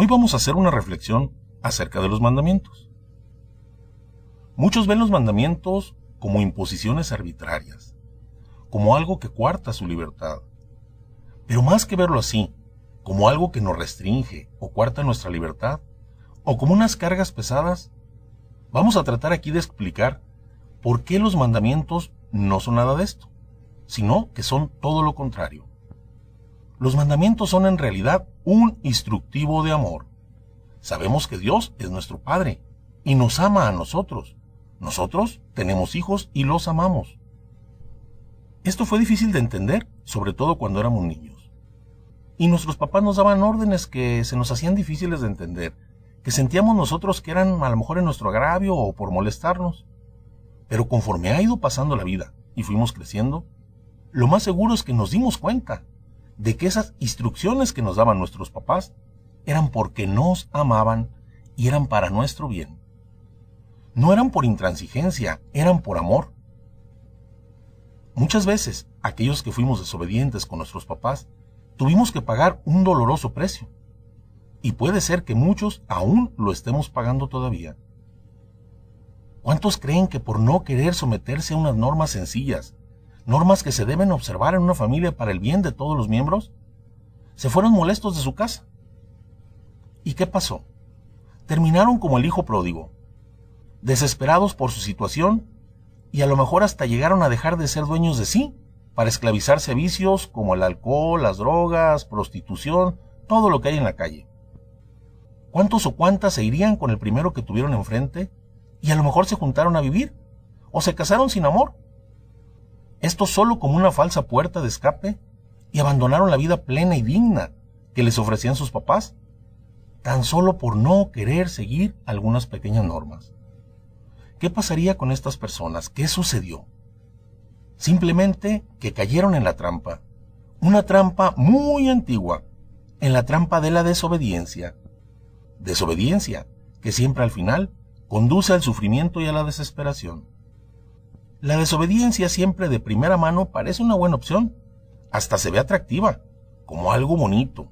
Hoy vamos a hacer una reflexión acerca de los mandamientos. Muchos ven los mandamientos como imposiciones arbitrarias, como algo que cuarta su libertad. Pero más que verlo así, como algo que nos restringe o cuarta nuestra libertad, o como unas cargas pesadas, vamos a tratar aquí de explicar por qué los mandamientos no son nada de esto, sino que son todo lo contrario. Los mandamientos son en realidad un instructivo de amor. Sabemos que Dios es nuestro Padre y nos ama a nosotros. Nosotros tenemos hijos y los amamos. Esto fue difícil de entender, sobre todo cuando éramos niños. Y nuestros papás nos daban órdenes que se nos hacían difíciles de entender, que sentíamos nosotros que eran a lo mejor en nuestro agravio o por molestarnos. Pero conforme ha ido pasando la vida y fuimos creciendo, lo más seguro es que nos dimos cuenta de que esas instrucciones que nos daban nuestros papás eran porque nos amaban y eran para nuestro bien. No eran por intransigencia, eran por amor. Muchas veces, aquellos que fuimos desobedientes con nuestros papás, tuvimos que pagar un doloroso precio. Y puede ser que muchos aún lo estemos pagando todavía. ¿Cuántos creen que por no querer someterse a unas normas sencillas, normas que se deben observar en una familia para el bien de todos los miembros, se fueron molestos de su casa. ¿Y qué pasó? Terminaron como el hijo pródigo, desesperados por su situación y a lo mejor hasta llegaron a dejar de ser dueños de sí para esclavizarse a vicios como el alcohol, las drogas, prostitución, todo lo que hay en la calle. ¿Cuántos o cuántas se irían con el primero que tuvieron enfrente y a lo mejor se juntaron a vivir? ¿O se casaron sin amor? Esto solo como una falsa puerta de escape, y abandonaron la vida plena y digna que les ofrecían sus papás, tan solo por no querer seguir algunas pequeñas normas. ¿Qué pasaría con estas personas? ¿Qué sucedió? Simplemente que cayeron en la trampa, una trampa muy antigua, en la trampa de la desobediencia. Desobediencia que siempre al final conduce al sufrimiento y a la desesperación. La desobediencia siempre de primera mano parece una buena opción. Hasta se ve atractiva, como algo bonito.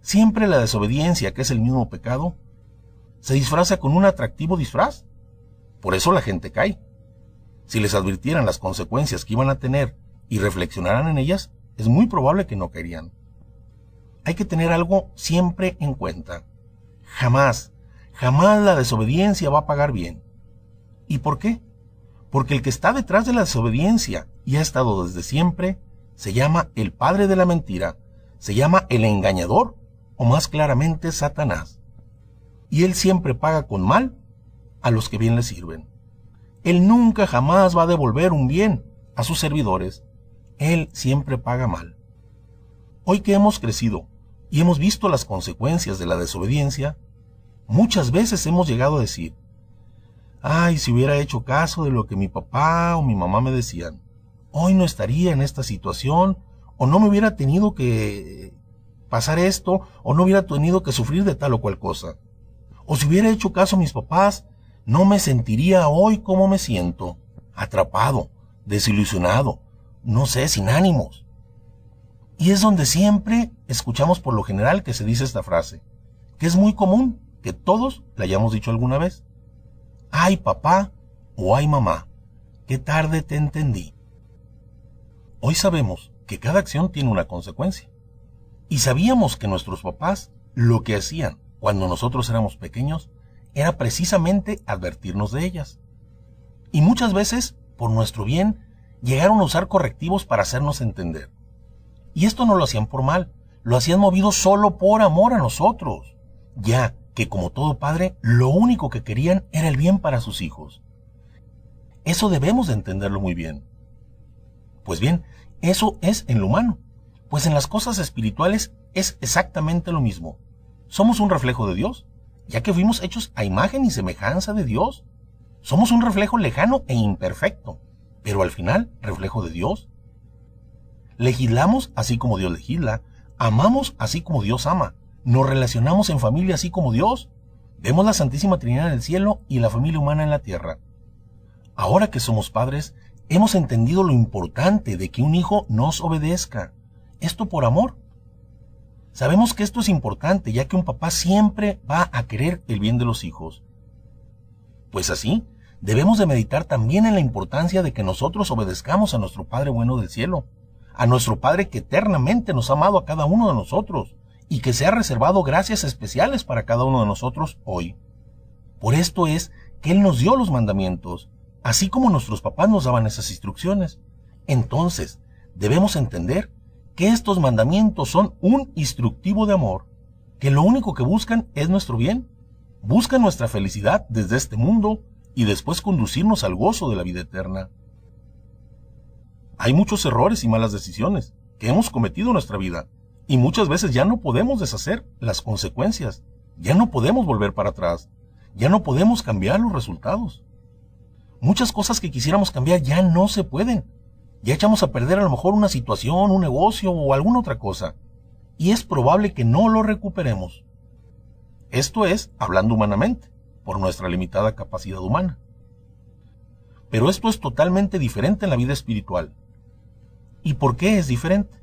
Siempre la desobediencia, que es el mismo pecado, se disfraza con un atractivo disfraz. Por eso la gente cae. Si les advirtieran las consecuencias que iban a tener y reflexionaran en ellas, es muy probable que no caerían. Hay que tener algo siempre en cuenta. Jamás, jamás la desobediencia va a pagar bien. ¿Y por qué? Porque el que está detrás de la desobediencia y ha estado desde siempre, se llama el padre de la mentira, se llama el engañador, o más claramente Satanás. Y él siempre paga con mal a los que bien le sirven. Él nunca jamás va a devolver un bien a sus servidores. Él siempre paga mal. Hoy que hemos crecido y hemos visto las consecuencias de la desobediencia, muchas veces hemos llegado a decir, Ay, si hubiera hecho caso de lo que mi papá o mi mamá me decían, hoy no estaría en esta situación, o no me hubiera tenido que pasar esto, o no hubiera tenido que sufrir de tal o cual cosa. O si hubiera hecho caso a mis papás, no me sentiría hoy como me siento, atrapado, desilusionado, no sé, sin ánimos. Y es donde siempre escuchamos por lo general que se dice esta frase, que es muy común, que todos la hayamos dicho alguna vez ay papá o ay mamá, qué tarde te entendí. Hoy sabemos que cada acción tiene una consecuencia. Y sabíamos que nuestros papás lo que hacían cuando nosotros éramos pequeños era precisamente advertirnos de ellas. Y muchas veces, por nuestro bien, llegaron a usar correctivos para hacernos entender. Y esto no lo hacían por mal, lo hacían movido solo por amor a nosotros. Ya que como todo padre, lo único que querían era el bien para sus hijos. Eso debemos de entenderlo muy bien. Pues bien, eso es en lo humano, pues en las cosas espirituales es exactamente lo mismo. Somos un reflejo de Dios, ya que fuimos hechos a imagen y semejanza de Dios. Somos un reflejo lejano e imperfecto, pero al final reflejo de Dios. Legislamos así como Dios legisla, amamos así como Dios ama, nos relacionamos en familia así como Dios. Vemos la Santísima Trinidad en el cielo y la familia humana en la tierra. Ahora que somos padres, hemos entendido lo importante de que un hijo nos obedezca. Esto por amor. Sabemos que esto es importante ya que un papá siempre va a querer el bien de los hijos. Pues así, debemos de meditar también en la importancia de que nosotros obedezcamos a nuestro Padre bueno del cielo, a nuestro Padre que eternamente nos ha amado a cada uno de nosotros y que se ha reservado gracias especiales para cada uno de nosotros hoy. Por esto es que Él nos dio los mandamientos, así como nuestros papás nos daban esas instrucciones. Entonces, debemos entender que estos mandamientos son un instructivo de amor, que lo único que buscan es nuestro bien, buscan nuestra felicidad desde este mundo y después conducirnos al gozo de la vida eterna. Hay muchos errores y malas decisiones que hemos cometido en nuestra vida y muchas veces ya no podemos deshacer las consecuencias, ya no podemos volver para atrás, ya no podemos cambiar los resultados. Muchas cosas que quisiéramos cambiar ya no se pueden ya echamos a perder a lo mejor una situación, un negocio o alguna otra cosa. Y es probable que no lo recuperemos. Esto es hablando humanamente, por nuestra limitada capacidad humana. Pero esto es totalmente diferente en la vida espiritual. ¿Y por qué es diferente?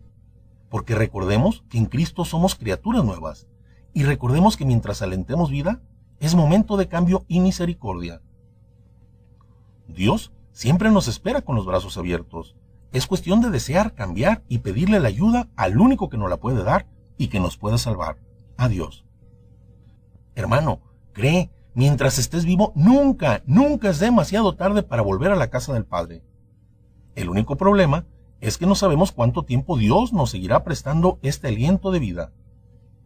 Porque recordemos que en Cristo somos criaturas nuevas. Y recordemos que mientras alentemos vida, es momento de cambio y misericordia. Dios siempre nos espera con los brazos abiertos es cuestión de desear cambiar y pedirle la ayuda al único que nos la puede dar y que nos puede salvar, a Dios. Hermano, cree, mientras estés vivo, nunca, nunca es demasiado tarde para volver a la casa del Padre. El único problema es que no sabemos cuánto tiempo Dios nos seguirá prestando este aliento de vida.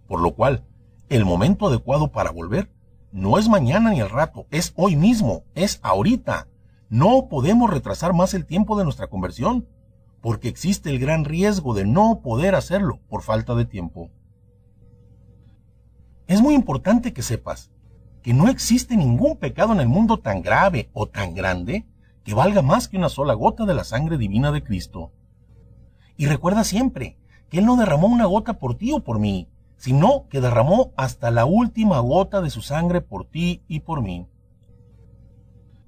Por lo cual, el momento adecuado para volver no es mañana ni al rato, es hoy mismo, es ahorita. No podemos retrasar más el tiempo de nuestra conversión porque existe el gran riesgo de no poder hacerlo por falta de tiempo. Es muy importante que sepas que no existe ningún pecado en el mundo tan grave o tan grande que valga más que una sola gota de la sangre divina de Cristo. Y recuerda siempre que Él no derramó una gota por ti o por mí, sino que derramó hasta la última gota de su sangre por ti y por mí.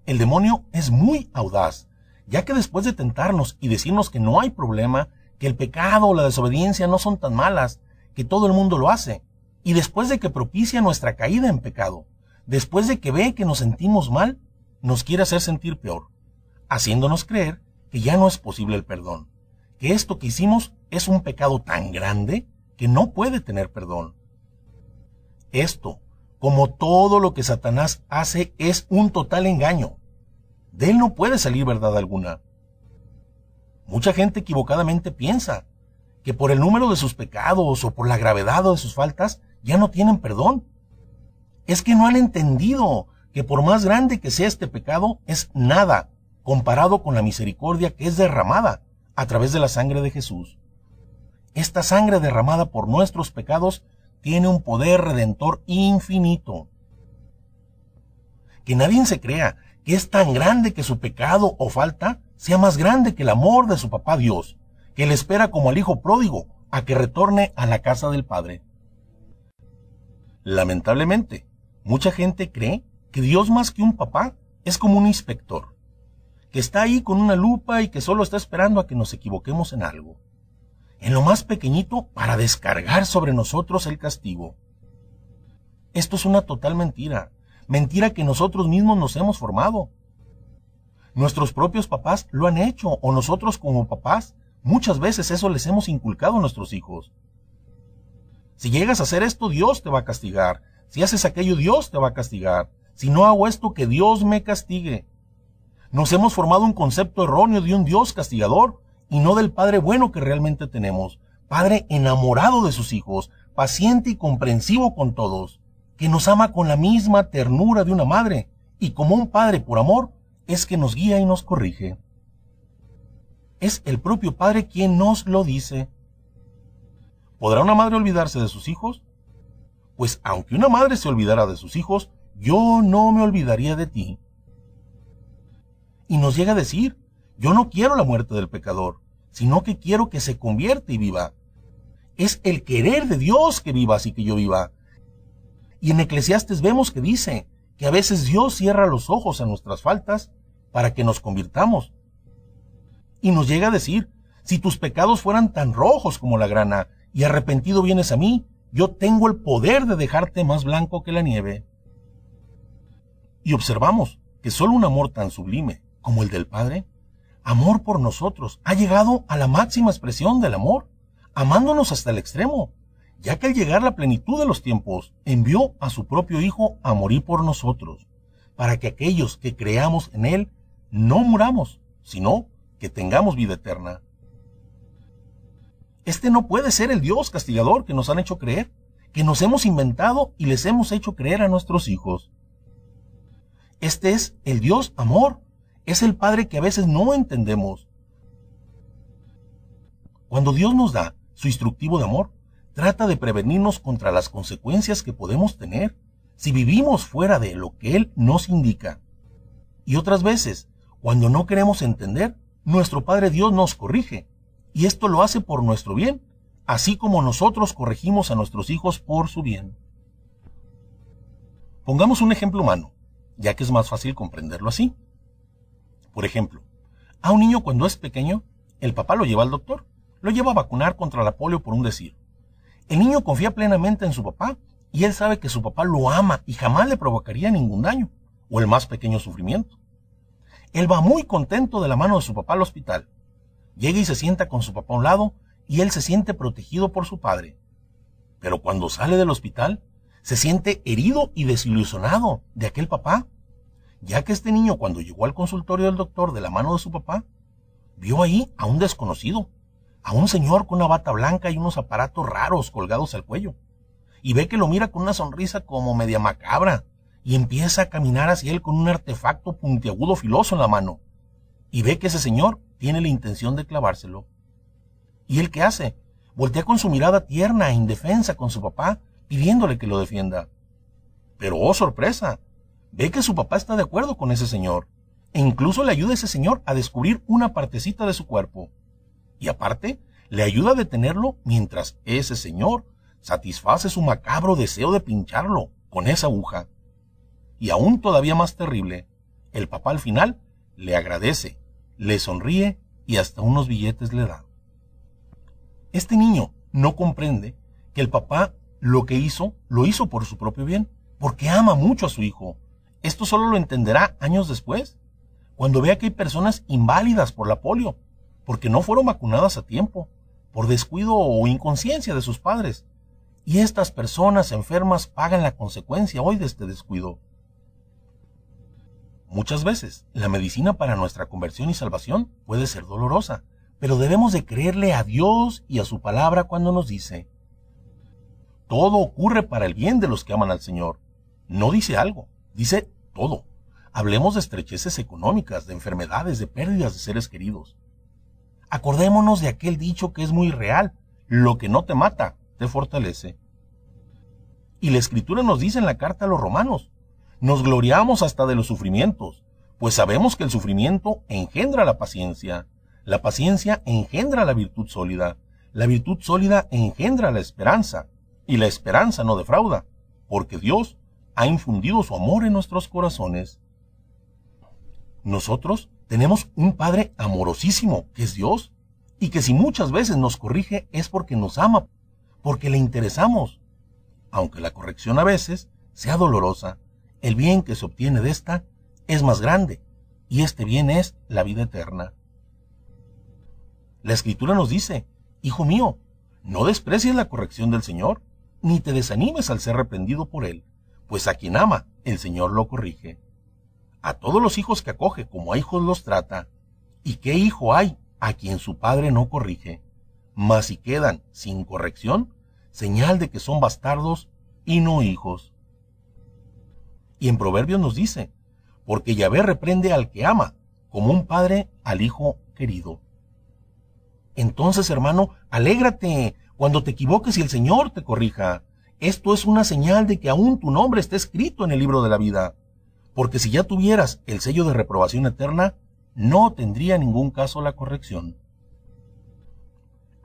El demonio es muy audaz ya que después de tentarnos y decirnos que no hay problema, que el pecado o la desobediencia no son tan malas, que todo el mundo lo hace, y después de que propicia nuestra caída en pecado, después de que ve que nos sentimos mal, nos quiere hacer sentir peor, haciéndonos creer que ya no es posible el perdón, que esto que hicimos es un pecado tan grande que no puede tener perdón. Esto, como todo lo que Satanás hace, es un total engaño, de él no puede salir verdad alguna. Mucha gente equivocadamente piensa que por el número de sus pecados o por la gravedad de sus faltas ya no tienen perdón. Es que no han entendido que por más grande que sea este pecado es nada comparado con la misericordia que es derramada a través de la sangre de Jesús. Esta sangre derramada por nuestros pecados tiene un poder redentor infinito. Que nadie se crea que es tan grande que su pecado o falta sea más grande que el amor de su papá Dios, que le espera como al hijo pródigo a que retorne a la casa del Padre. Lamentablemente, mucha gente cree que Dios más que un papá es como un inspector, que está ahí con una lupa y que solo está esperando a que nos equivoquemos en algo, en lo más pequeñito para descargar sobre nosotros el castigo. Esto es una total mentira mentira que nosotros mismos nos hemos formado. Nuestros propios papás lo han hecho, o nosotros como papás, muchas veces eso les hemos inculcado a nuestros hijos. Si llegas a hacer esto, Dios te va a castigar. Si haces aquello, Dios te va a castigar. Si no hago esto, que Dios me castigue. Nos hemos formado un concepto erróneo de un Dios castigador y no del Padre bueno que realmente tenemos. Padre enamorado de sus hijos, paciente y comprensivo con todos que nos ama con la misma ternura de una madre, y como un padre por amor, es que nos guía y nos corrige. Es el propio Padre quien nos lo dice. ¿Podrá una madre olvidarse de sus hijos? Pues aunque una madre se olvidara de sus hijos, yo no me olvidaría de ti. Y nos llega a decir, yo no quiero la muerte del pecador, sino que quiero que se convierta y viva. Es el querer de Dios que viva así que yo viva, y en Eclesiastes vemos que dice que a veces Dios cierra los ojos a nuestras faltas para que nos convirtamos. Y nos llega a decir, si tus pecados fueran tan rojos como la grana y arrepentido vienes a mí, yo tengo el poder de dejarte más blanco que la nieve. Y observamos que solo un amor tan sublime como el del Padre, amor por nosotros, ha llegado a la máxima expresión del amor, amándonos hasta el extremo, ya que al llegar la plenitud de los tiempos, envió a su propio Hijo a morir por nosotros, para que aquellos que creamos en Él no muramos, sino que tengamos vida eterna. Este no puede ser el Dios castigador que nos han hecho creer, que nos hemos inventado y les hemos hecho creer a nuestros hijos. Este es el Dios amor, es el Padre que a veces no entendemos. Cuando Dios nos da su instructivo de amor, trata de prevenirnos contra las consecuencias que podemos tener si vivimos fuera de lo que Él nos indica. Y otras veces, cuando no queremos entender, nuestro Padre Dios nos corrige, y esto lo hace por nuestro bien, así como nosotros corregimos a nuestros hijos por su bien. Pongamos un ejemplo humano, ya que es más fácil comprenderlo así. Por ejemplo, a un niño cuando es pequeño, el papá lo lleva al doctor, lo lleva a vacunar contra la polio por un decir. El niño confía plenamente en su papá y él sabe que su papá lo ama y jamás le provocaría ningún daño o el más pequeño sufrimiento. Él va muy contento de la mano de su papá al hospital. Llega y se sienta con su papá a un lado y él se siente protegido por su padre. Pero cuando sale del hospital, se siente herido y desilusionado de aquel papá, ya que este niño cuando llegó al consultorio del doctor de la mano de su papá, vio ahí a un desconocido, a un señor con una bata blanca y unos aparatos raros colgados al cuello y ve que lo mira con una sonrisa como media macabra y empieza a caminar hacia él con un artefacto puntiagudo filoso en la mano y ve que ese señor tiene la intención de clavárselo. ¿Y él qué hace? Voltea con su mirada tierna e indefensa con su papá, pidiéndole que lo defienda. Pero oh sorpresa, ve que su papá está de acuerdo con ese señor, e incluso le ayuda a ese señor a descubrir una partecita de su cuerpo. Y aparte, le ayuda a detenerlo mientras ese señor satisface su macabro deseo de pincharlo con esa aguja. Y aún todavía más terrible, el papá al final le agradece, le sonríe y hasta unos billetes le da. Este niño no comprende que el papá lo que hizo, lo hizo por su propio bien, porque ama mucho a su hijo. Esto solo lo entenderá años después, cuando vea que hay personas inválidas por la polio, porque no fueron vacunadas a tiempo, por descuido o inconsciencia de sus padres, y estas personas enfermas pagan la consecuencia hoy de este descuido. Muchas veces, la medicina para nuestra conversión y salvación puede ser dolorosa, pero debemos de creerle a Dios y a su palabra cuando nos dice, todo ocurre para el bien de los que aman al Señor. No dice algo, dice todo. Hablemos de estrecheces económicas, de enfermedades, de pérdidas de seres queridos. Acordémonos de aquel dicho que es muy real, lo que no te mata, te fortalece. Y la escritura nos dice en la carta a los romanos, nos gloriamos hasta de los sufrimientos, pues sabemos que el sufrimiento engendra la paciencia, la paciencia engendra la virtud sólida, la virtud sólida engendra la esperanza, y la esperanza no defrauda, porque Dios ha infundido su amor en nuestros corazones. Nosotros tenemos un Padre amorosísimo, que es Dios, y que si muchas veces nos corrige es porque nos ama porque le interesamos. Aunque la corrección a veces sea dolorosa, el bien que se obtiene de esta es más grande, y este bien es la vida eterna. La escritura nos dice, Hijo mío, no desprecies la corrección del Señor, ni te desanimes al ser reprendido por Él, pues a quien ama, el Señor lo corrige. A todos los hijos que acoge como a hijos los trata, ¿y qué hijo hay a quien su padre no corrige? Mas si quedan sin corrección, señal de que son bastardos y no hijos. Y en Proverbios nos dice, porque Yahvé reprende al que ama, como un padre al hijo querido. Entonces, hermano, alégrate cuando te equivoques y el Señor te corrija. Esto es una señal de que aún tu nombre está escrito en el libro de la vida. Porque si ya tuvieras el sello de reprobación eterna, no tendría ningún caso la corrección.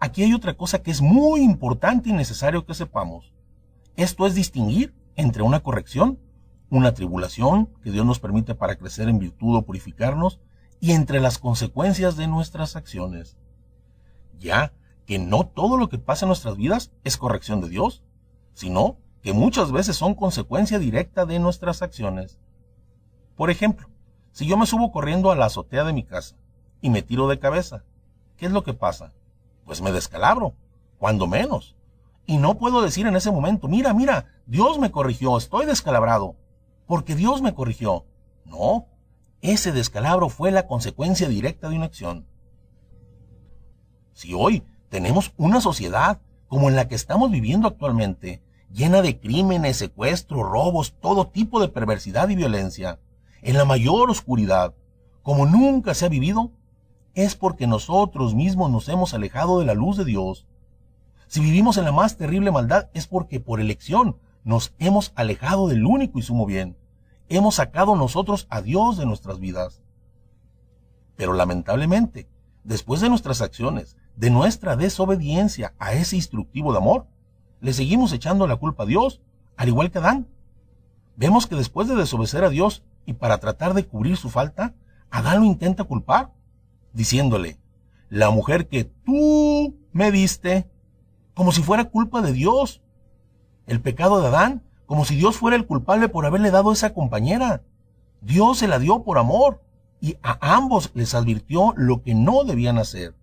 Aquí hay otra cosa que es muy importante y necesario que sepamos. Esto es distinguir entre una corrección, una tribulación que Dios nos permite para crecer en virtud o purificarnos, y entre las consecuencias de nuestras acciones. Ya que no todo lo que pasa en nuestras vidas es corrección de Dios, sino que muchas veces son consecuencia directa de nuestras acciones. Por ejemplo, si yo me subo corriendo a la azotea de mi casa y me tiro de cabeza, ¿qué es lo que pasa? Pues me descalabro, cuando menos. Y no puedo decir en ese momento, mira, mira, Dios me corrigió, estoy descalabrado, porque Dios me corrigió. No, ese descalabro fue la consecuencia directa de una acción. Si hoy tenemos una sociedad como en la que estamos viviendo actualmente, llena de crímenes, secuestros, robos, todo tipo de perversidad y violencia, en la mayor oscuridad, como nunca se ha vivido, es porque nosotros mismos nos hemos alejado de la luz de Dios. Si vivimos en la más terrible maldad es porque por elección nos hemos alejado del único y sumo bien. Hemos sacado nosotros a Dios de nuestras vidas. Pero lamentablemente, después de nuestras acciones, de nuestra desobediencia a ese instructivo de amor, le seguimos echando la culpa a Dios, al igual que Adán. Vemos que después de desobedecer a Dios y para tratar de cubrir su falta, Adán lo intenta culpar, diciéndole, la mujer que tú me diste, como si fuera culpa de Dios. El pecado de Adán, como si Dios fuera el culpable por haberle dado esa compañera. Dios se la dio por amor y a ambos les advirtió lo que no debían hacer.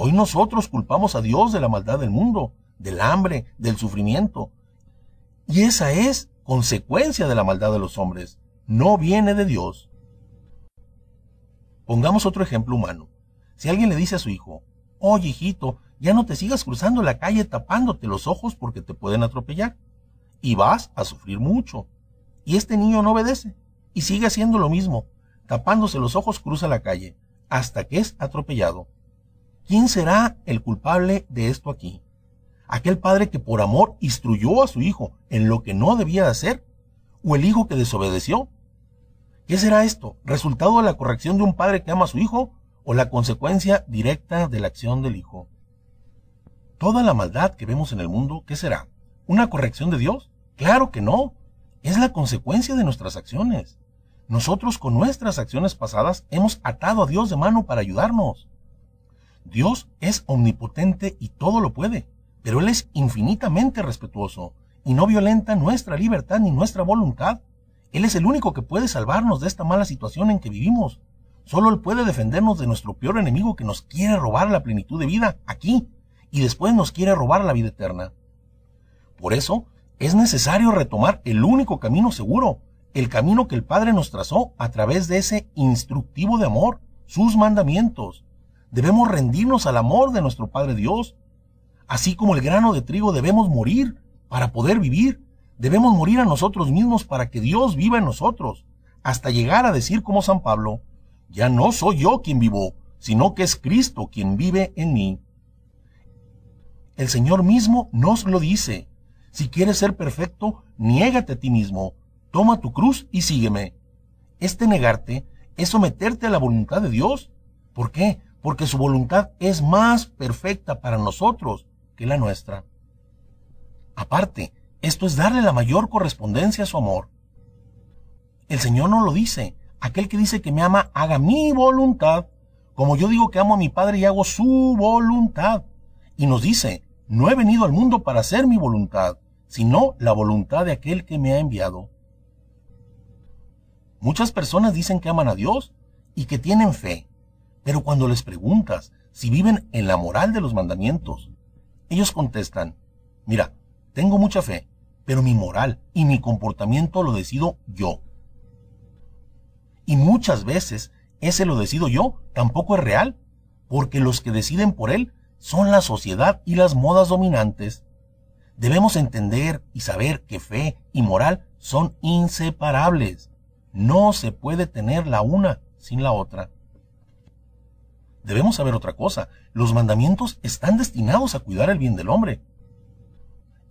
Hoy nosotros culpamos a Dios de la maldad del mundo, del hambre, del sufrimiento. Y esa es consecuencia de la maldad de los hombres. No viene de Dios. Pongamos otro ejemplo humano. Si alguien le dice a su hijo, oye hijito, ya no te sigas cruzando la calle tapándote los ojos porque te pueden atropellar. Y vas a sufrir mucho. Y este niño no obedece. Y sigue haciendo lo mismo. Tapándose los ojos cruza la calle. Hasta que es atropellado. ¿Quién será el culpable de esto aquí? ¿Aquel padre que por amor instruyó a su hijo en lo que no debía hacer? ¿O el hijo que desobedeció? ¿Qué será esto? ¿Resultado de la corrección de un padre que ama a su hijo o la consecuencia directa de la acción del hijo? Toda la maldad que vemos en el mundo, ¿qué será? ¿Una corrección de Dios? Claro que no. Es la consecuencia de nuestras acciones. Nosotros con nuestras acciones pasadas hemos atado a Dios de mano para ayudarnos. Dios es omnipotente y todo lo puede, pero Él es infinitamente respetuoso y no violenta nuestra libertad ni nuestra voluntad. Él es el único que puede salvarnos de esta mala situación en que vivimos. Solo Él puede defendernos de nuestro peor enemigo que nos quiere robar la plenitud de vida aquí y después nos quiere robar la vida eterna. Por eso es necesario retomar el único camino seguro, el camino que el Padre nos trazó a través de ese instructivo de amor, sus mandamientos. Debemos rendirnos al amor de nuestro Padre Dios. Así como el grano de trigo debemos morir para poder vivir. Debemos morir a nosotros mismos para que Dios viva en nosotros, hasta llegar a decir como San Pablo, ya no soy yo quien vivo, sino que es Cristo quien vive en mí. El Señor mismo nos lo dice. Si quieres ser perfecto, niégate a ti mismo, toma tu cruz y sígueme. Este negarte es someterte a la voluntad de Dios. ¿Por qué? Porque su voluntad es más perfecta para nosotros que la nuestra. Aparte, esto es darle la mayor correspondencia a su amor. El Señor no lo dice. Aquel que dice que me ama, haga mi voluntad, como yo digo que amo a mi Padre y hago su voluntad. Y nos dice, no he venido al mundo para hacer mi voluntad, sino la voluntad de aquel que me ha enviado. Muchas personas dicen que aman a Dios y que tienen fe, pero cuando les preguntas si viven en la moral de los mandamientos, ellos contestan, mira, tengo mucha fe, pero mi moral y mi comportamiento lo decido yo. Y muchas veces ese lo decido yo tampoco es real, porque los que deciden por él son la sociedad y las modas dominantes. Debemos entender y saber que fe y moral son inseparables. No se puede tener la una sin la otra debemos saber otra cosa. Los mandamientos están destinados a cuidar el bien del hombre.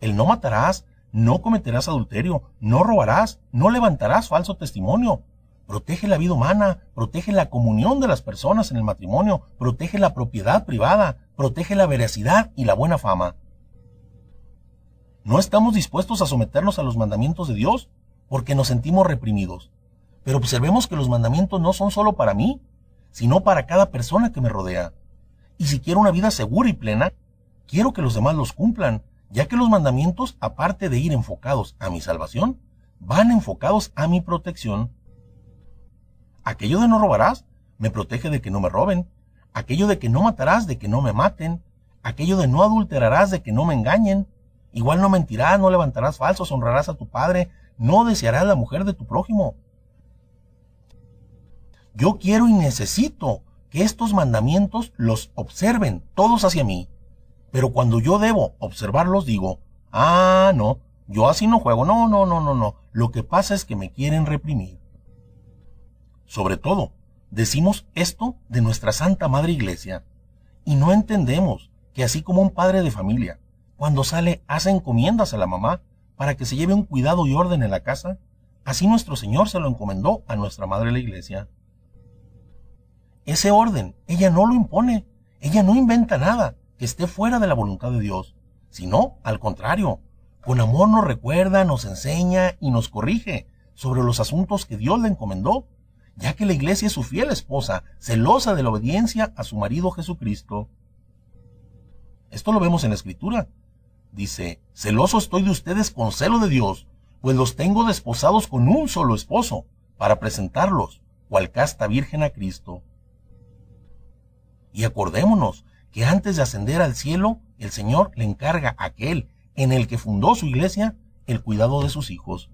El no matarás, no cometerás adulterio, no robarás, no levantarás falso testimonio. Protege la vida humana, protege la comunión de las personas en el matrimonio, protege la propiedad privada, protege la veracidad y la buena fama. No estamos dispuestos a someternos a los mandamientos de Dios porque nos sentimos reprimidos. Pero observemos que los mandamientos no son solo para mí, sino para cada persona que me rodea. Y si quiero una vida segura y plena, quiero que los demás los cumplan, ya que los mandamientos, aparte de ir enfocados a mi salvación, van enfocados a mi protección. Aquello de no robarás me protege de que no me roben, aquello de que no matarás de que no me maten, aquello de no adulterarás de que no me engañen, igual no mentirás, no levantarás falsos, honrarás a tu padre, no desearás la mujer de tu prójimo. Yo quiero y necesito que estos mandamientos los observen todos hacia mí. Pero cuando yo debo observarlos digo, ah, no, yo así no juego, no, no, no, no, no. Lo que pasa es que me quieren reprimir. Sobre todo, decimos esto de nuestra Santa Madre Iglesia y no entendemos que así como un padre de familia, cuando sale hace encomiendas a la mamá para que se lleve un cuidado y orden en la casa, así nuestro Señor se lo encomendó a nuestra Madre la Iglesia. Ese orden, ella no lo impone, ella no inventa nada que esté fuera de la voluntad de Dios, sino al contrario, con amor nos recuerda, nos enseña y nos corrige sobre los asuntos que Dios le encomendó, ya que la iglesia es su fiel esposa, celosa de la obediencia a su marido Jesucristo. Esto lo vemos en la escritura. Dice, celoso estoy de ustedes con celo de Dios, pues los tengo desposados con un solo esposo, para presentarlos, cual casta virgen a Cristo. Y acordémonos que antes de ascender al cielo, el Señor le encarga a aquel en el que fundó su iglesia el cuidado de sus hijos.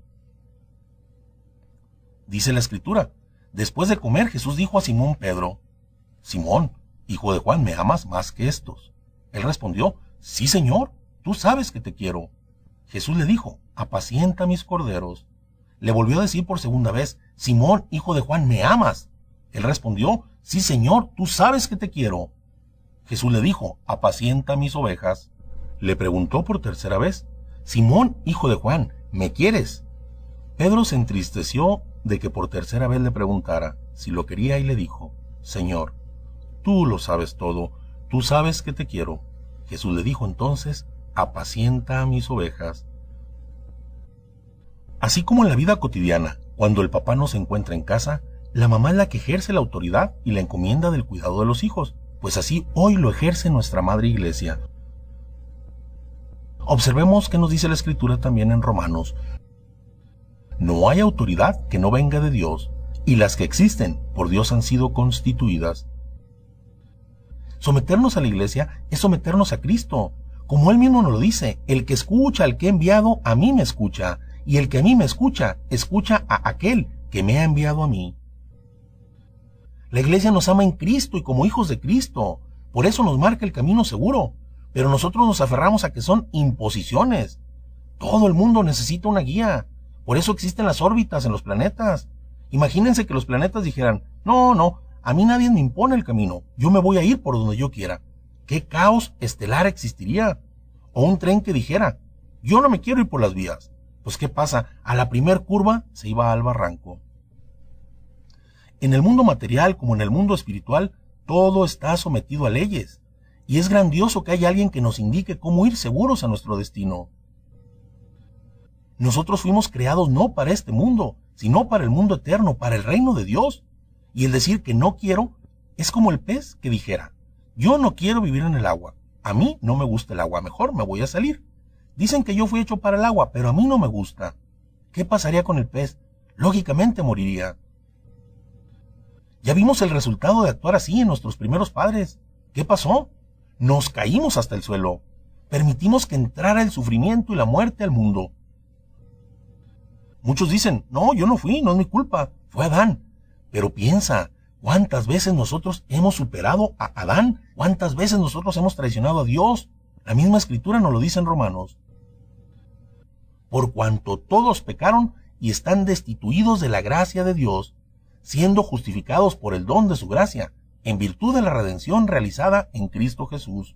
Dice la escritura, después de comer Jesús dijo a Simón Pedro, Simón, hijo de Juan, ¿me amas más que estos? Él respondió, sí Señor, tú sabes que te quiero. Jesús le dijo, apacienta mis corderos. Le volvió a decir por segunda vez, Simón, hijo de Juan, ¿me amas? Él respondió, sí Señor, tú sabes que te quiero. Jesús le dijo, apacienta mis ovejas. Le preguntó por tercera vez, Simón, hijo de Juan, ¿me quieres? Pedro se entristeció de que por tercera vez le preguntara si lo quería y le dijo, Señor, tú lo sabes todo, tú sabes que te quiero. Jesús le dijo entonces, apacienta a mis ovejas. Así como en la vida cotidiana, cuando el papá no se encuentra en casa, la mamá es la que ejerce la autoridad y la encomienda del cuidado de los hijos, pues así hoy lo ejerce nuestra Madre Iglesia. Observemos que nos dice la Escritura también en Romanos. No hay autoridad que no venga de Dios, y las que existen por Dios han sido constituidas. Someternos a la Iglesia es someternos a Cristo. Como Él mismo nos lo dice, el que escucha al que he enviado, a mí me escucha, y el que a mí me escucha, escucha a aquel que me ha enviado a mí. La iglesia nos ama en Cristo y como hijos de Cristo. Por eso nos marca el camino seguro. Pero nosotros nos aferramos a que son imposiciones. Todo el mundo necesita una guía. Por eso existen las órbitas en los planetas. Imagínense que los planetas dijeran, no, no, a mí nadie me impone el camino. Yo me voy a ir por donde yo quiera. ¿Qué caos estelar existiría? O un tren que dijera, yo no me quiero ir por las vías. Pues ¿qué pasa? A la primer curva se iba al barranco. En el mundo material como en el mundo espiritual, todo está sometido a leyes. Y es grandioso que haya alguien que nos indique cómo ir seguros a nuestro destino. Nosotros fuimos creados no para este mundo, sino para el mundo eterno, para el reino de Dios. Y el decir que no quiero es como el pez que dijera, yo no quiero vivir en el agua. A mí no me gusta el agua, mejor me voy a salir. Dicen que yo fui hecho para el agua, pero a mí no me gusta. ¿Qué pasaría con el pez? Lógicamente moriría. Ya vimos el resultado de actuar así en nuestros primeros padres. ¿Qué pasó? Nos caímos hasta el suelo. Permitimos que entrara el sufrimiento y la muerte al mundo. Muchos dicen, no, yo no fui, no es mi culpa, fue Adán. Pero piensa, ¿cuántas veces nosotros hemos superado a Adán? ¿Cuántas veces nosotros hemos traicionado a Dios? La misma escritura nos lo dice en Romanos. Por cuanto todos pecaron y están destituidos de la gracia de Dios, siendo justificados por el don de su gracia, en virtud de la redención realizada en Cristo Jesús.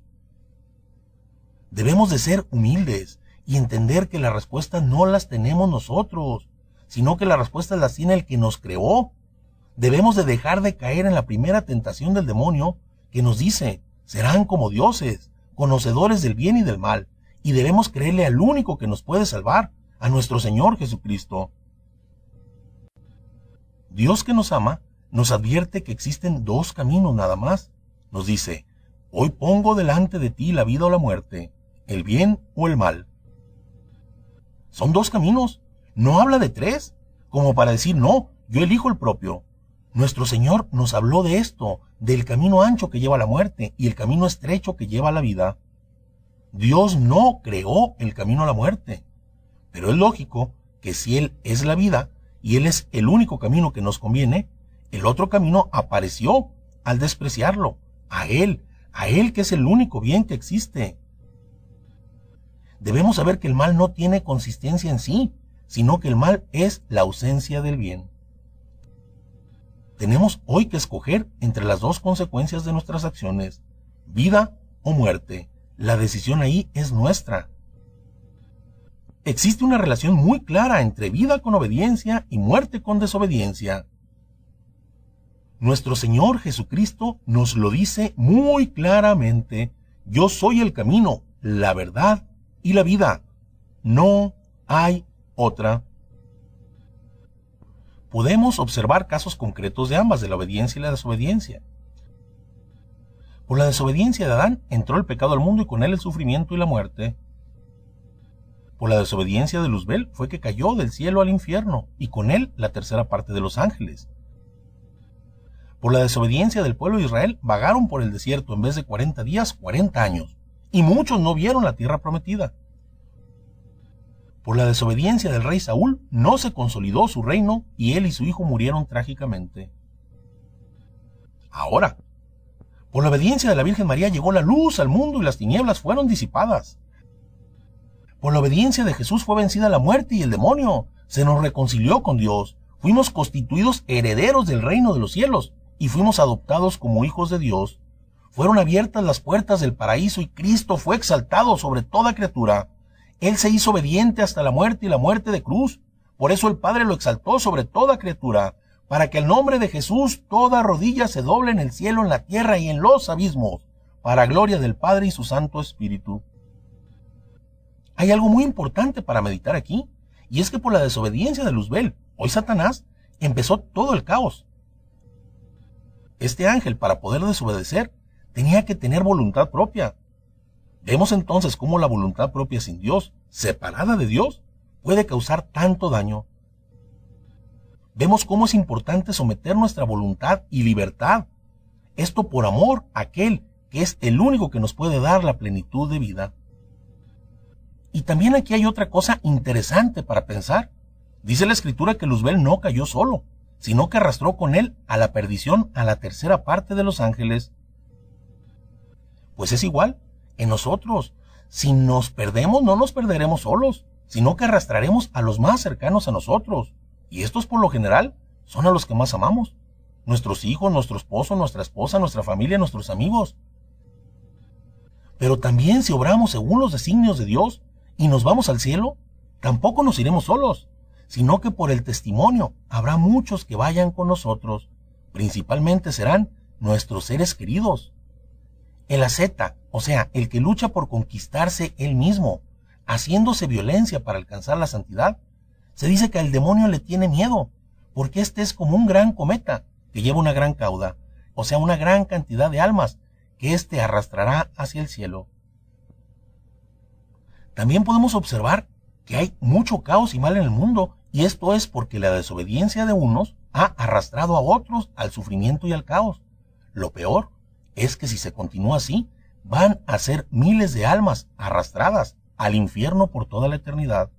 Debemos de ser humildes y entender que la respuesta no las tenemos nosotros, sino que la respuesta las tiene el que nos creó. Debemos de dejar de caer en la primera tentación del demonio que nos dice, serán como dioses, conocedores del bien y del mal, y debemos creerle al único que nos puede salvar, a nuestro Señor Jesucristo. Dios que nos ama nos advierte que existen dos caminos nada más. Nos dice, hoy pongo delante de ti la vida o la muerte, el bien o el mal. Son dos caminos, no habla de tres, como para decir, no, yo elijo el propio. Nuestro Señor nos habló de esto, del camino ancho que lleva a la muerte y el camino estrecho que lleva a la vida. Dios no creó el camino a la muerte, pero es lógico que si Él es la vida y Él es el único camino que nos conviene, el otro camino apareció al despreciarlo, a Él, a Él que es el único bien que existe. Debemos saber que el mal no tiene consistencia en sí, sino que el mal es la ausencia del bien. Tenemos hoy que escoger entre las dos consecuencias de nuestras acciones, vida o muerte. La decisión ahí es nuestra. Existe una relación muy clara entre vida con obediencia y muerte con desobediencia. Nuestro Señor Jesucristo nos lo dice muy claramente. Yo soy el camino, la verdad y la vida. No hay otra. Podemos observar casos concretos de ambas, de la obediencia y la desobediencia. Por la desobediencia de Adán entró el pecado al mundo y con él el sufrimiento y la muerte. Por la desobediencia de Luzbel fue que cayó del cielo al infierno y con él la tercera parte de los ángeles. Por la desobediencia del pueblo de Israel vagaron por el desierto en vez de 40 días, 40 años, y muchos no vieron la tierra prometida. Por la desobediencia del rey Saúl no se consolidó su reino y él y su hijo murieron trágicamente. Ahora, por la obediencia de la Virgen María llegó la luz al mundo y las tinieblas fueron disipadas. Por la obediencia de Jesús fue vencida la muerte y el demonio. Se nos reconcilió con Dios. Fuimos constituidos herederos del reino de los cielos y fuimos adoptados como hijos de Dios. Fueron abiertas las puertas del paraíso y Cristo fue exaltado sobre toda criatura. Él se hizo obediente hasta la muerte y la muerte de cruz. Por eso el Padre lo exaltó sobre toda criatura, para que el nombre de Jesús toda rodilla se doble en el cielo, en la tierra y en los abismos, para gloria del Padre y su Santo Espíritu. Hay algo muy importante para meditar aquí, y es que por la desobediencia de Luzbel, hoy Satanás, empezó todo el caos. Este ángel, para poder desobedecer, tenía que tener voluntad propia. Vemos entonces cómo la voluntad propia sin Dios, separada de Dios, puede causar tanto daño. Vemos cómo es importante someter nuestra voluntad y libertad. Esto por amor a aquel que es el único que nos puede dar la plenitud de vida. Y también aquí hay otra cosa interesante para pensar. Dice la escritura que Luzbel no cayó solo sino que arrastró con él a la perdición a la tercera parte de los ángeles. Pues es igual, en nosotros, si nos perdemos no nos perderemos solos, sino que arrastraremos a los más cercanos a nosotros, y estos por lo general son a los que más amamos, nuestros hijos, nuestro esposo, nuestra esposa, nuestra familia, nuestros amigos. Pero también si obramos según los designios de Dios y nos vamos al cielo, tampoco nos iremos solos, sino que por el testimonio habrá muchos que vayan con nosotros. Principalmente serán nuestros seres queridos. El asceta, o sea, el que lucha por conquistarse él mismo, haciéndose violencia para alcanzar la santidad, se dice que al demonio le tiene miedo, porque este es como un gran cometa que lleva una gran cauda, o sea, una gran cantidad de almas que éste arrastrará hacia el cielo. También podemos observar que hay mucho caos y mal en el mundo, y esto es porque la desobediencia de unos ha arrastrado a otros al sufrimiento y al caos. Lo peor es que si se continúa así, van a ser miles de almas arrastradas al infierno por toda la eternidad.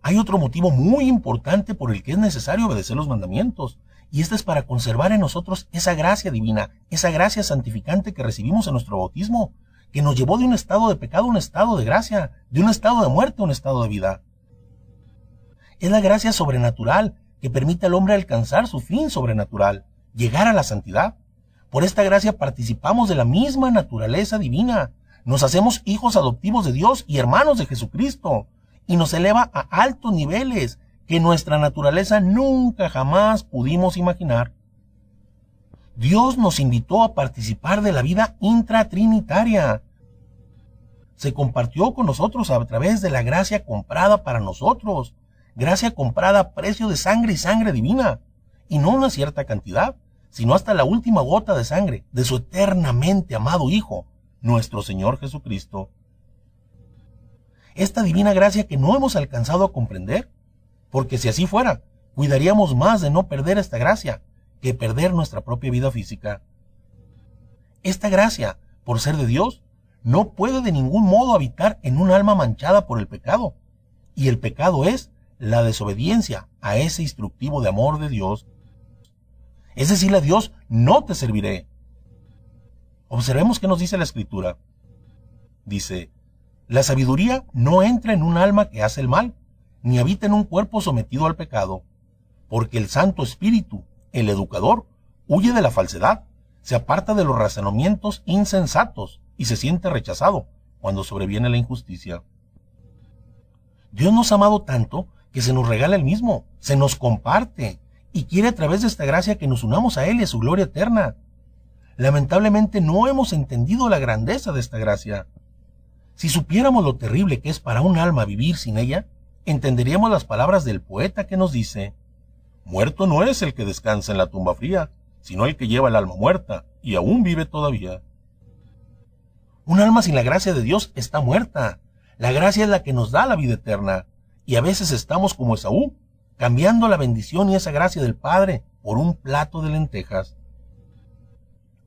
Hay otro motivo muy importante por el que es necesario obedecer los mandamientos, y este es para conservar en nosotros esa gracia divina, esa gracia santificante que recibimos en nuestro bautismo, que nos llevó de un estado de pecado a un estado de gracia, de un estado de muerte a un estado de vida. Es la gracia sobrenatural que permite al hombre alcanzar su fin sobrenatural, llegar a la santidad. Por esta gracia participamos de la misma naturaleza divina, nos hacemos hijos adoptivos de Dios y hermanos de Jesucristo, y nos eleva a altos niveles que nuestra naturaleza nunca jamás pudimos imaginar. Dios nos invitó a participar de la vida intratrinitaria. Se compartió con nosotros a través de la gracia comprada para nosotros, gracia comprada a precio de sangre y sangre divina, y no una cierta cantidad, sino hasta la última gota de sangre de su eternamente amado Hijo, nuestro Señor Jesucristo. Esta divina gracia que no hemos alcanzado a comprender, porque si así fuera, cuidaríamos más de no perder esta gracia que perder nuestra propia vida física. Esta gracia, por ser de Dios, no puede de ningún modo habitar en un alma manchada por el pecado. Y el pecado es la desobediencia a ese instructivo de amor de Dios. Es decirle a Dios, no te serviré. Observemos qué nos dice la escritura. Dice, la sabiduría no entra en un alma que hace el mal, ni habita en un cuerpo sometido al pecado, porque el Santo Espíritu, el educador, huye de la falsedad, se aparta de los razonamientos insensatos y se siente rechazado cuando sobreviene la injusticia. Dios nos ha amado tanto que se nos regala el mismo, se nos comparte y quiere a través de esta gracia que nos unamos a Él y a su gloria eterna. Lamentablemente no hemos entendido la grandeza de esta gracia. Si supiéramos lo terrible que es para un alma vivir sin ella, entenderíamos las palabras del poeta que nos dice, Muerto no es el que descansa en la tumba fría, sino el que lleva el alma muerta y aún vive todavía. Un alma sin la gracia de Dios está muerta. La gracia es la que nos da la vida eterna. Y a veces estamos como Esaú, cambiando la bendición y esa gracia del Padre por un plato de lentejas.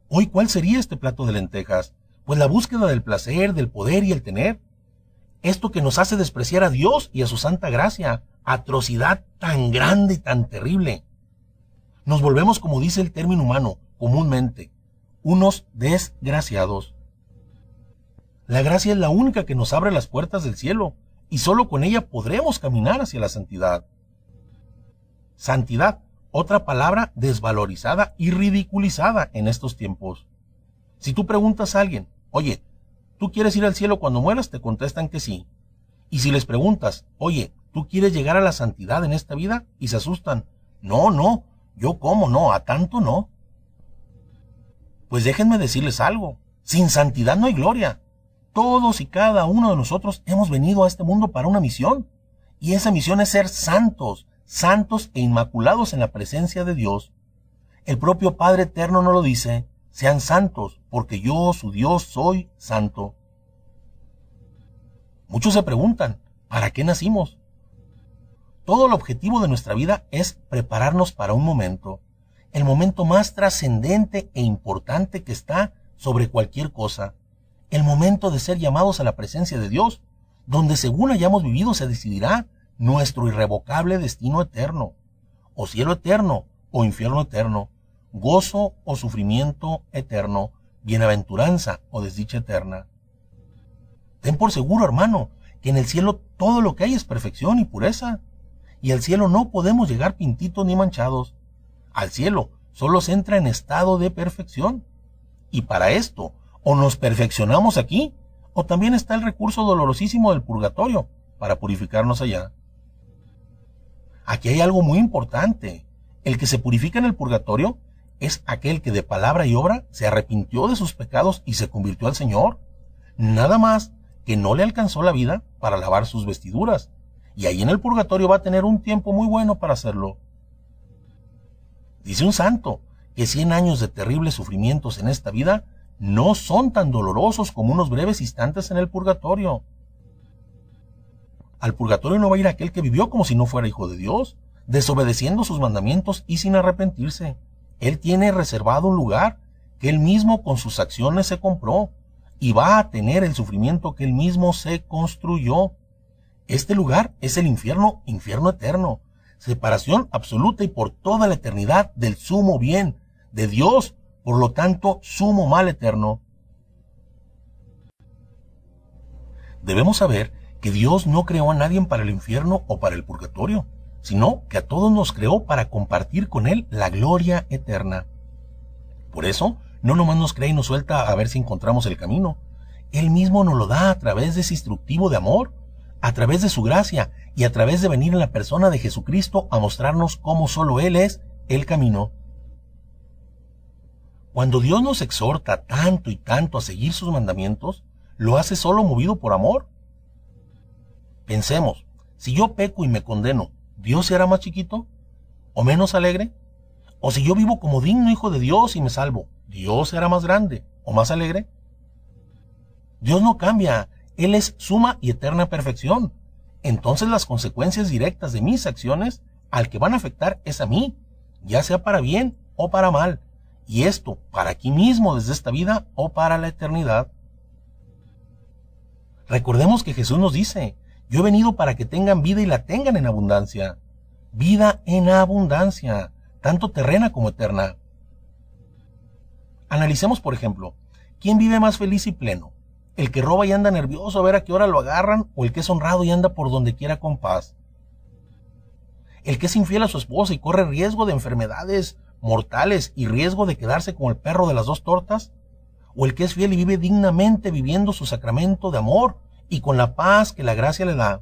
Hoy, ¿cuál sería este plato de lentejas? Pues la búsqueda del placer, del poder y el tener. Esto que nos hace despreciar a Dios y a su santa gracia, atrocidad tan grande y tan terrible. Nos volvemos, como dice el término humano, comúnmente, unos desgraciados. La gracia es la única que nos abre las puertas del cielo y solo con ella podremos caminar hacia la santidad. Santidad, otra palabra desvalorizada y ridiculizada en estos tiempos. Si tú preguntas a alguien, oye, ¿tú quieres ir al cielo cuando mueras? Te contestan que sí. Y si les preguntas, oye, ¿tú quieres llegar a la santidad en esta vida? Y se asustan. No, no, yo cómo no, a tanto no. Pues déjenme decirles algo, sin santidad no hay gloria. Todos y cada uno de nosotros hemos venido a este mundo para una misión. Y esa misión es ser santos, santos e inmaculados en la presencia de Dios. El propio Padre Eterno nos lo dice, sean santos, porque yo, su Dios, soy santo. Muchos se preguntan, ¿para qué nacimos? Todo el objetivo de nuestra vida es prepararnos para un momento, el momento más trascendente e importante que está sobre cualquier cosa, el momento de ser llamados a la presencia de Dios, donde según hayamos vivido se decidirá nuestro irrevocable destino eterno, o cielo eterno, o infierno eterno, gozo o sufrimiento eterno, bienaventuranza o desdicha eterna. Ten por seguro, hermano, que en el cielo todo lo que hay es perfección y pureza, y al cielo no podemos llegar pintitos ni manchados. Al cielo solo se entra en estado de perfección. Y para esto o nos perfeccionamos aquí, o también está el recurso dolorosísimo del purgatorio para purificarnos allá. Aquí hay algo muy importante. El que se purifica en el purgatorio es aquel que de palabra y obra se arrepintió de sus pecados y se convirtió al Señor. Nada más que no le alcanzó la vida para lavar sus vestiduras. Y ahí en el purgatorio va a tener un tiempo muy bueno para hacerlo. Dice un santo que cien años de terribles sufrimientos en esta vida no son tan dolorosos como unos breves instantes en el purgatorio. Al purgatorio no va a ir aquel que vivió como si no fuera hijo de Dios, desobedeciendo sus mandamientos y sin arrepentirse. Él tiene reservado un lugar que él mismo con sus acciones se compró y va a tener el sufrimiento que él mismo se construyó. Este lugar es el infierno, infierno eterno, separación absoluta y por toda la eternidad del sumo bien, de Dios por lo tanto, sumo mal eterno. Debemos saber que Dios no creó a nadie para el infierno o para el purgatorio, sino que a todos nos creó para compartir con Él la gloria eterna. Por eso, no nomás nos crea y nos suelta a ver si encontramos el camino. Él mismo nos lo da a través de ese instructivo de amor, a través de su gracia y a través de venir en la persona de Jesucristo a mostrarnos cómo solo Él es el camino. Cuando Dios nos exhorta tanto y tanto a seguir sus mandamientos, lo hace solo movido por amor. Pensemos, si yo peco y me condeno, ¿Dios será más chiquito? ¿O menos alegre? O si yo vivo como digno hijo de Dios y me salvo, ¿Dios será más grande o más alegre? Dios no cambia, Él es suma y eterna perfección. Entonces las consecuencias directas de mis acciones al que van a afectar es a mí, ya sea para bien o para mal, y esto para aquí mismo desde esta vida o para la eternidad. Recordemos que Jesús nos dice, yo he venido para que tengan vida y la tengan en abundancia. Vida en abundancia, tanto terrena como eterna. Analicemos, por ejemplo, ¿quién vive más feliz y pleno? ¿El que roba y anda nervioso a ver a qué hora lo agarran o el que es honrado y anda por donde quiera con paz? El que es infiel a su esposa y corre riesgo de enfermedades mortales y riesgo de quedarse como el perro de las dos tortas? ¿O el que es fiel y vive dignamente viviendo su sacramento de amor y con la paz que la gracia le da?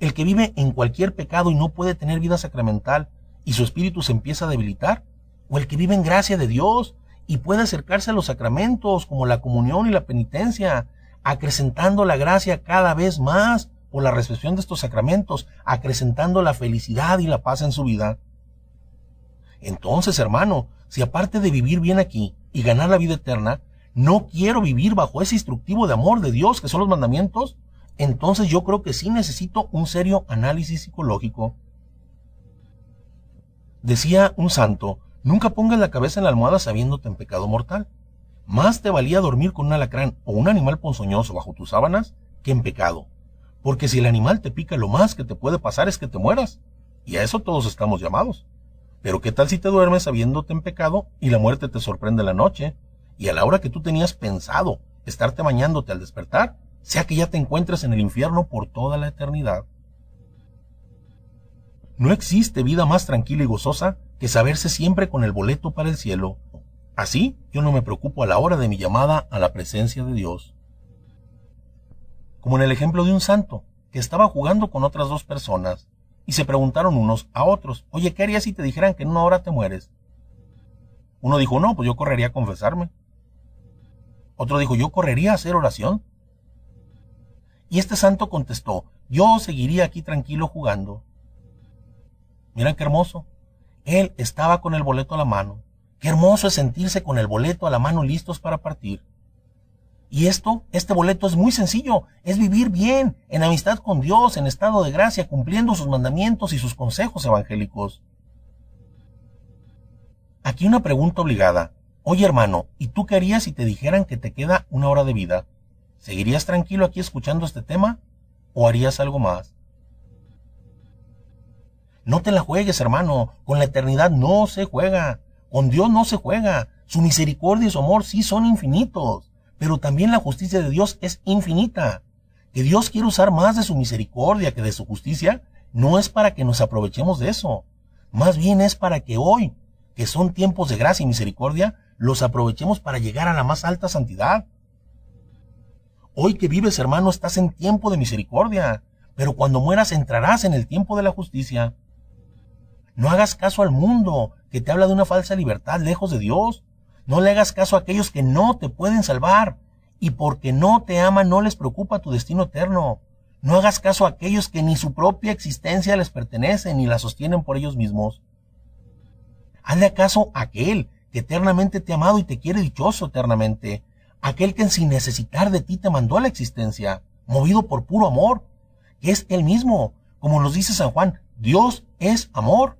El que vive en cualquier pecado y no puede tener vida sacramental y su espíritu se empieza a debilitar? ¿O el que vive en gracia de Dios y puede acercarse a los sacramentos como la comunión y la penitencia, acrecentando la gracia cada vez más por la recepción de estos sacramentos, acrecentando la felicidad y la paz en su vida? Entonces, hermano, si aparte de vivir bien aquí y ganar la vida eterna, no quiero vivir bajo ese instructivo de amor de Dios que son los mandamientos, entonces yo creo que sí necesito un serio análisis psicológico. Decía un santo, nunca pongas la cabeza en la almohada sabiéndote en pecado mortal. Más te valía dormir con un alacrán o un animal ponzoñoso bajo tus sábanas que en pecado. Porque si el animal te pica, lo más que te puede pasar es que te mueras. Y a eso todos estamos llamados. Pero ¿qué tal si te duermes sabiéndote en pecado y la muerte te sorprende la noche? Y a la hora que tú tenías pensado estarte bañándote al despertar, sea que ya te encuentres en el infierno por toda la eternidad. No existe vida más tranquila y gozosa que saberse siempre con el boleto para el cielo. Así yo no me preocupo a la hora de mi llamada a la presencia de Dios. Como en el ejemplo de un santo, que estaba jugando con otras dos personas, y se preguntaron unos a otros, oye, ¿qué harías si te dijeran que en una hora te mueres? Uno dijo, no, pues yo correría a confesarme. Otro dijo, yo correría a hacer oración. Y este santo contestó, yo seguiría aquí tranquilo jugando. Miren qué hermoso. Él estaba con el boleto a la mano. Qué hermoso es sentirse con el boleto a la mano listos para partir. Y esto, este boleto es muy sencillo, es vivir bien, en amistad con Dios, en estado de gracia, cumpliendo sus mandamientos y sus consejos evangélicos. Aquí una pregunta obligada. Oye hermano, ¿y tú qué harías si te dijeran que te queda una hora de vida? ¿Seguirías tranquilo aquí escuchando este tema? ¿O harías algo más? No te la juegues, hermano. Con la eternidad no se juega. Con Dios no se juega. Su misericordia y su amor sí son infinitos pero también la justicia de Dios es infinita. Que Dios quiere usar más de su misericordia que de su justicia, no es para que nos aprovechemos de eso. Más bien es para que hoy, que son tiempos de gracia y misericordia, los aprovechemos para llegar a la más alta santidad. Hoy que vives, hermano, estás en tiempo de misericordia, pero cuando mueras entrarás en el tiempo de la justicia. No hagas caso al mundo que te habla de una falsa libertad lejos de Dios. No le hagas caso a aquellos que no te pueden salvar y porque no te aman no les preocupa tu destino eterno. No hagas caso a aquellos que ni su propia existencia les pertenece ni la sostienen por ellos mismos. Hazle caso a aquel que eternamente te ha amado y te quiere dichoso eternamente, aquel que sin necesitar de ti te mandó a la existencia, movido por puro amor, que es él mismo, como nos dice San Juan, Dios es amor.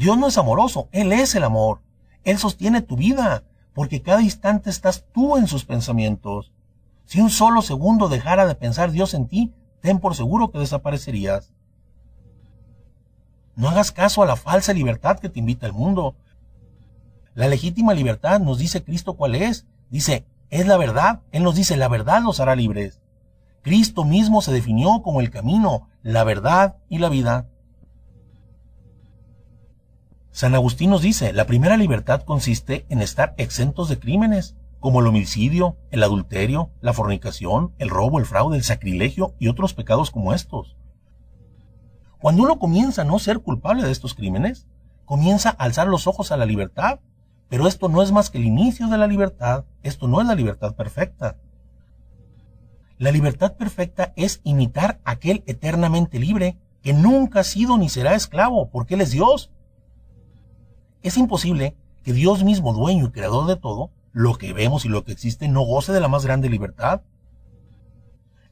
Dios no es amoroso, Él es el amor. Él sostiene tu vida, porque cada instante estás tú en sus pensamientos. Si un solo segundo dejara de pensar Dios en ti, ten por seguro que desaparecerías. No hagas caso a la falsa libertad que te invita el mundo. La legítima libertad nos dice Cristo cuál es. Dice, es la verdad. Él nos dice, la verdad los hará libres. Cristo mismo se definió como el camino, la verdad y la vida. San Agustín nos dice, la primera libertad consiste en estar exentos de crímenes, como el homicidio, el adulterio, la fornicación, el robo, el fraude, el sacrilegio y otros pecados como estos. Cuando uno comienza a no ser culpable de estos crímenes, comienza a alzar los ojos a la libertad, pero esto no es más que el inicio de la libertad, esto no es la libertad perfecta. La libertad perfecta es imitar a aquel eternamente libre, que nunca ha sido ni será esclavo, porque Él es Dios Es imposible que Dios mismo, dueño y creador de todo, lo que vemos y lo que existe, no goce de la más grande libertad.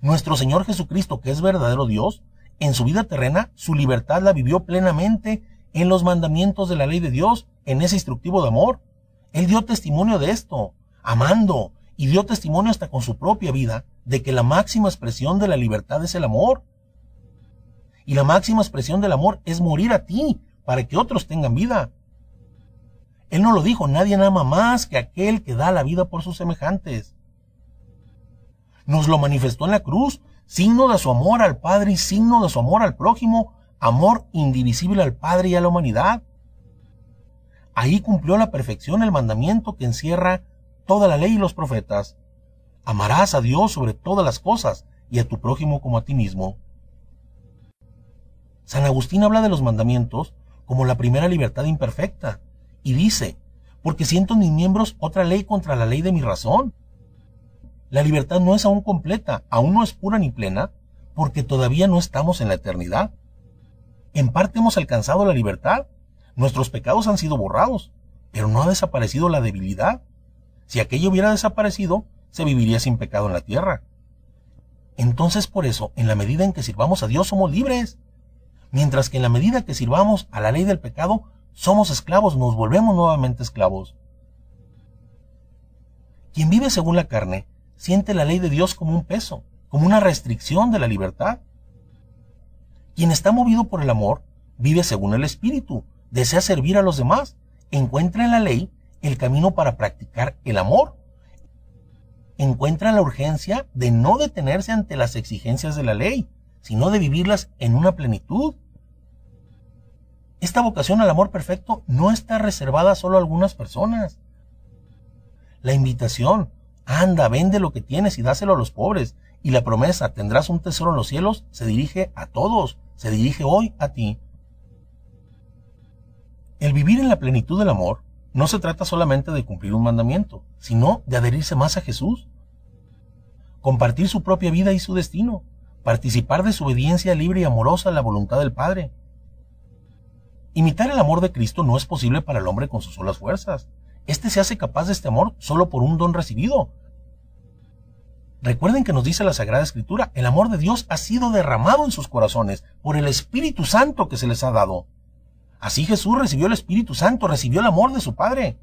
Nuestro Señor Jesucristo, que es verdadero Dios, en su vida terrena, su libertad la vivió plenamente en los mandamientos de la ley de Dios, en ese instructivo de amor. Él dio testimonio de esto, amando, y dio testimonio hasta con su propia vida de que la máxima expresión de la libertad es el amor. Y la máxima expresión del amor es morir a ti para que otros tengan vida. Él no lo dijo, nadie ama más que aquel que da la vida por sus semejantes. Nos lo manifestó en la cruz, signo de su amor al Padre y signo de su amor al prójimo, amor indivisible al Padre y a la humanidad. Ahí cumplió la perfección el mandamiento que encierra toda la ley y los profetas. Amarás a Dios sobre todas las cosas y a tu prójimo como a ti mismo. San Agustín habla de los mandamientos como la primera libertad imperfecta y dice, porque siento en mis miembros otra ley contra la ley de mi razón. La libertad no es aún completa, aún no es pura ni plena, porque todavía no estamos en la eternidad. En parte hemos alcanzado la libertad, nuestros pecados han sido borrados, pero no ha desaparecido la debilidad. Si aquello hubiera desaparecido, se viviría sin pecado en la tierra. Entonces por eso, en la medida en que sirvamos a Dios, somos libres. Mientras que en la medida que sirvamos a la ley del pecado, somos esclavos, nos volvemos nuevamente esclavos. Quien vive según la carne, siente la ley de Dios como un peso, como una restricción de la libertad. Quien está movido por el amor, vive según el Espíritu, desea servir a los demás, encuentra en la ley el camino para practicar el amor. Encuentra la urgencia de no detenerse ante las exigencias de la ley, sino de vivirlas en una plenitud. Esta vocación al amor perfecto no está reservada solo a algunas personas. La invitación, anda, vende lo que tienes y dáselo a los pobres, y la promesa, tendrás un tesoro en los cielos, se dirige a todos, se dirige hoy a ti. El vivir en la plenitud del amor no se trata solamente de cumplir un mandamiento, sino de adherirse más a Jesús, compartir su propia vida y su destino, participar de su obediencia libre y amorosa a la voluntad del Padre. Imitar el amor de Cristo no es posible para el hombre con sus solas fuerzas. Este se hace capaz de este amor solo por un don recibido. Recuerden que nos dice la Sagrada Escritura, el amor de Dios ha sido derramado en sus corazones por el Espíritu Santo que se les ha dado. Así Jesús recibió el Espíritu Santo, recibió el amor de su Padre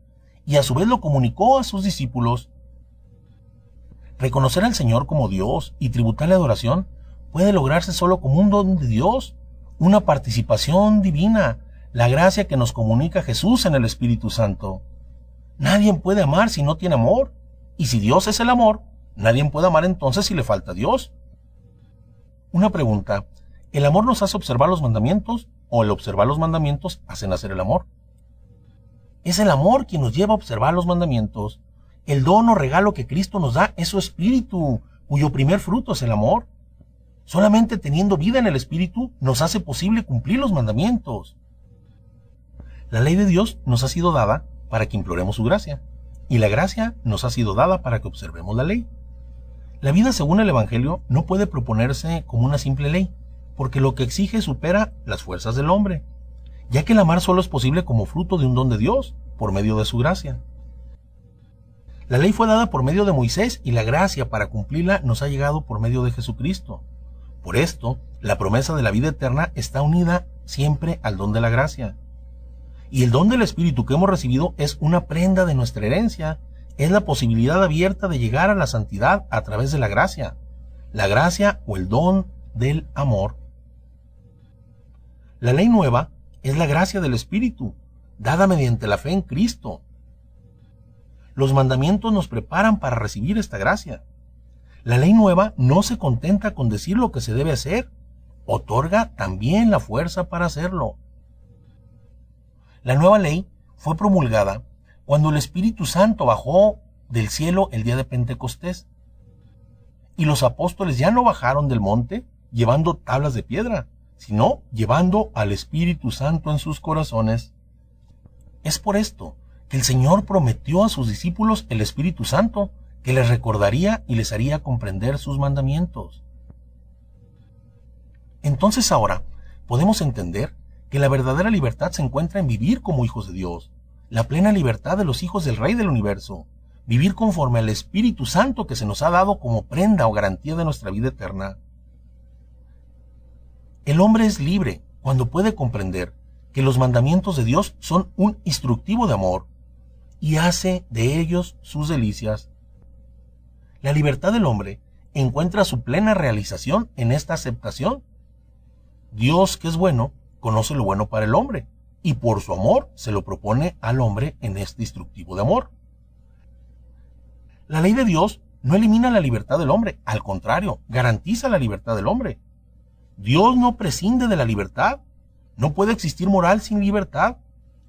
y a su vez lo comunicó a sus discípulos. Reconocer al Señor como Dios y tributarle adoración puede lograrse solo como un don de Dios, una participación divina, la gracia que nos comunica Jesús en el Espíritu Santo. Nadie puede amar si no tiene amor, y si Dios es el amor, nadie puede amar entonces si le falta Dios. Una pregunta, ¿el amor nos hace observar los mandamientos o el observar los mandamientos hacen hacer el amor. Es el amor quien nos lleva a observar los mandamientos. El don o regalo que Cristo nos da es su espíritu, cuyo primer fruto es el amor. Solamente teniendo vida en el espíritu nos hace posible cumplir los mandamientos. La ley de Dios nos ha sido dada para que imploremos su gracia, y la gracia nos ha sido dada para que observemos la ley. La vida según el Evangelio no puede proponerse como una simple ley, porque lo que exige supera las fuerzas del hombre, ya que el amar solo es posible como fruto de un don de Dios, por medio de su gracia. La ley fue dada por medio de Moisés y la gracia para cumplirla nos ha llegado por medio de Jesucristo. Por esto, la promesa de la vida eterna está unida siempre al don de la gracia. Y el don del Espíritu que hemos recibido es una prenda de nuestra herencia, es la posibilidad abierta de llegar a la santidad a través de la gracia. La gracia o el don del amor la ley nueva es la gracia del Espíritu, dada mediante la fe en Cristo. Los mandamientos nos preparan para recibir esta gracia. La ley nueva no se contenta con decir lo que se debe hacer, otorga también la fuerza para hacerlo. La nueva ley fue promulgada cuando el Espíritu Santo bajó del cielo el día de Pentecostés. Y los apóstoles ya no bajaron del monte llevando tablas de piedra, sino llevando al Espíritu Santo en sus corazones. Es por esto que el Señor prometió a sus discípulos el Espíritu Santo, que les recordaría y les haría comprender sus mandamientos. Entonces ahora podemos entender que la verdadera libertad se encuentra en vivir como hijos de Dios, la plena libertad de los hijos del Rey del universo, vivir conforme al Espíritu Santo que se nos ha dado como prenda o garantía de nuestra vida eterna. El hombre es libre cuando puede comprender que los mandamientos de Dios son un instructivo de amor y hace de ellos sus delicias. La libertad del hombre encuentra su plena realización en esta aceptación. Dios, que es bueno, conoce lo bueno para el hombre y por su amor se lo propone al hombre en este instructivo de amor. La ley de Dios no elimina la libertad del hombre, al contrario, garantiza la libertad del hombre. Dios no prescinde de la libertad. No puede existir moral sin libertad.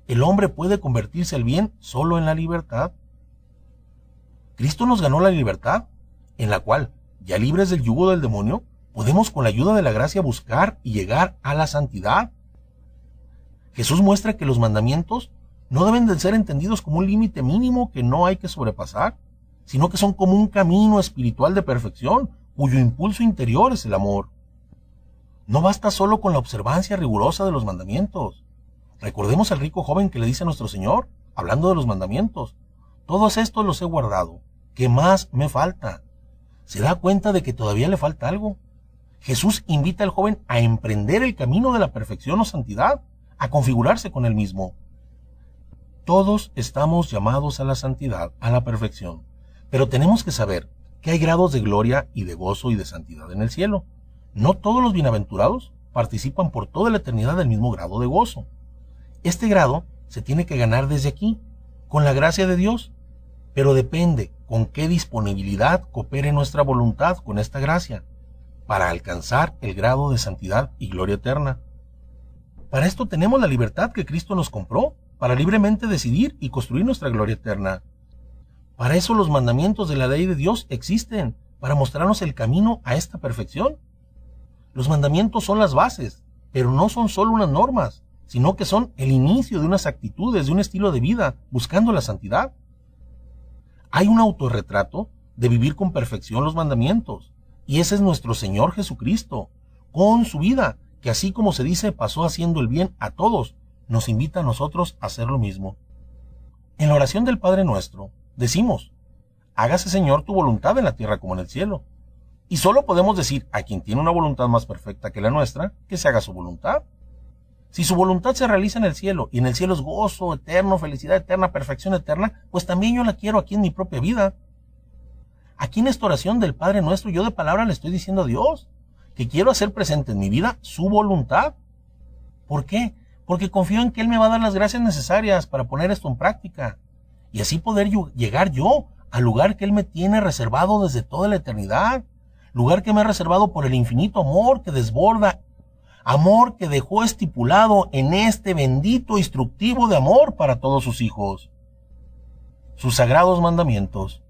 El hombre puede convertirse al bien solo en la libertad. Cristo nos ganó la libertad, en la cual, ya libres del yugo del demonio, podemos con la ayuda de la gracia buscar y llegar a la santidad. Jesús muestra que los mandamientos no deben de ser entendidos como un límite mínimo que no hay que sobrepasar sino que son como un camino espiritual de perfección, cuyo impulso interior es el amor. No basta solo con la observancia rigurosa de los mandamientos. Recordemos al rico joven que le dice a nuestro Señor, hablando de los mandamientos, todos estos los he guardado, ¿qué más me falta? Se da cuenta de que todavía le falta algo. Jesús invita al joven a emprender el camino de la perfección o santidad, a configurarse con él mismo. Todos estamos llamados a la santidad, a la perfección. Pero tenemos que saber que hay grados de gloria y de gozo y de santidad en el cielo. No todos los bienaventurados participan por toda la eternidad del mismo grado de gozo. Este grado se tiene que ganar desde aquí, con la gracia de Dios, pero depende con qué disponibilidad coopere nuestra voluntad con esta gracia para alcanzar el grado de santidad y gloria eterna. Para esto tenemos la libertad que Cristo nos compró, para libremente decidir y construir nuestra gloria eterna. Para eso los mandamientos de la ley de Dios existen, para mostrarnos el camino a esta perfección. Los mandamientos son las bases, pero no son solo unas normas, sino que son el inicio de unas actitudes, de un estilo de vida, buscando la santidad. Hay un autorretrato de vivir con perfección los mandamientos, y ese es nuestro Señor Jesucristo, con su vida, que así como se dice pasó haciendo el bien a todos, nos invita a nosotros a hacer lo mismo. En la oración del Padre nuestro, decimos, hágase Señor tu voluntad en la tierra como en el cielo. Y solo podemos decir a quien tiene una voluntad más perfecta que la nuestra, que se haga su voluntad. Si su voluntad se realiza en el cielo, y en el cielo es gozo eterno, felicidad eterna, perfección eterna, pues también yo la quiero aquí en mi propia vida. Aquí en esta oración del Padre nuestro, yo de palabra le estoy diciendo a Dios que quiero hacer presente en mi vida su voluntad. ¿Por qué? Porque confío en que Él me va a dar las gracias necesarias para poner esto en práctica y así poder llegar yo al lugar que Él me tiene reservado desde toda la eternidad, lugar que me ha reservado por el infinito amor que desborda, amor que dejó estipulado en este bendito instructivo de amor para todos sus hijos. Sus sagrados mandamientos